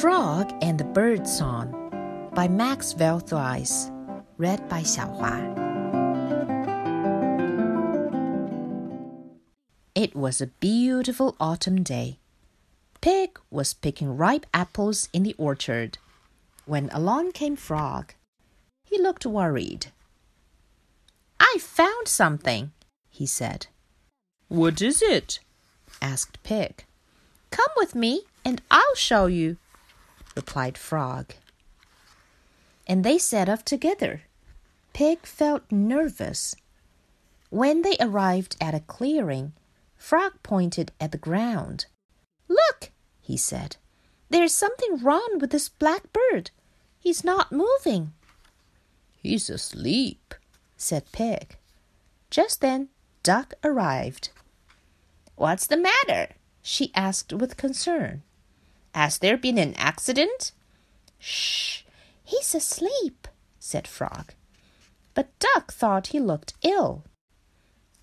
Frog and the Bird Song by Max Velthuijs, read by Xiaohua. It was a beautiful autumn day. Pig was picking ripe apples in the orchard when along came Frog. He looked worried. I found something, he said. What is it? asked Pig. Come with me and I'll show you, replied Frog. And they set off together. Pig felt nervous. When they arrived at a clearing, Frog pointed at the ground. Look, he said. There's something wrong with this black bird. He's not moving. He's asleep, said Pig. Just then, Duck arrived. What's the matter? she asked with concern. Has there been an accident? Shh, he's asleep, said Frog. But Duck thought he looked ill.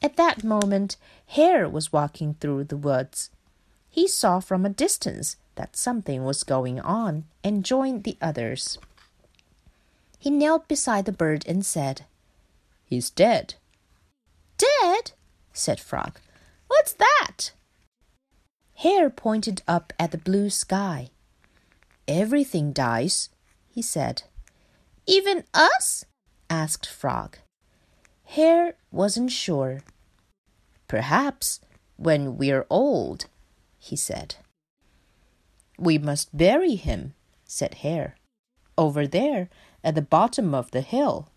At that moment, Hare was walking through the woods. He saw from a distance that something was going on and joined the others. He knelt beside the bird and said, He's dead. Dead? said Frog. What's that? Hare pointed up at the blue sky. Everything dies, he said. Even us? asked Frog. Hare wasn't sure. Perhaps when we're old, he said. We must bury him, said Hare, over there at the bottom of the hill.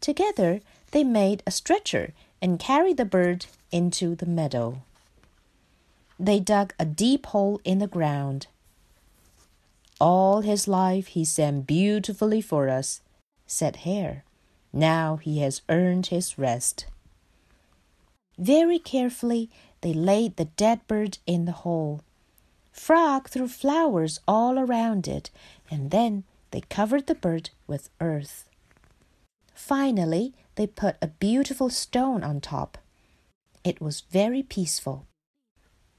Together they made a stretcher and carried the bird into the meadow. They dug a deep hole in the ground. All his life he sang beautifully for us, said Hare. Now he has earned his rest. Very carefully they laid the dead bird in the hole. Frog threw flowers all around it, and then they covered the bird with earth. Finally, they put a beautiful stone on top. It was very peaceful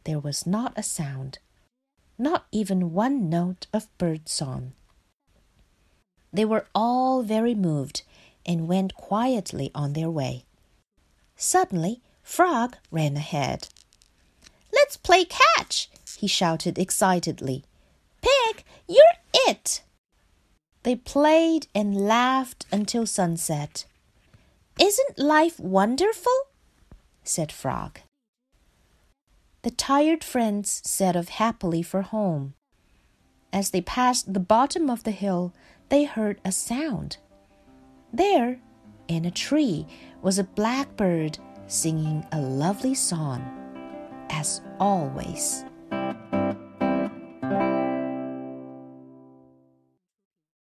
there was not a sound, not even one note of bird song. They were all very moved and went quietly on their way. Suddenly, Frog ran ahead. Let's play catch, he shouted excitedly. Pig, you're it! They played and laughed until sunset. Isn't life wonderful? said Frog. The tired friends set off happily for home. As they passed the bottom of the hill, they heard a sound. There, in a tree, was a blackbird singing a lovely song, as always.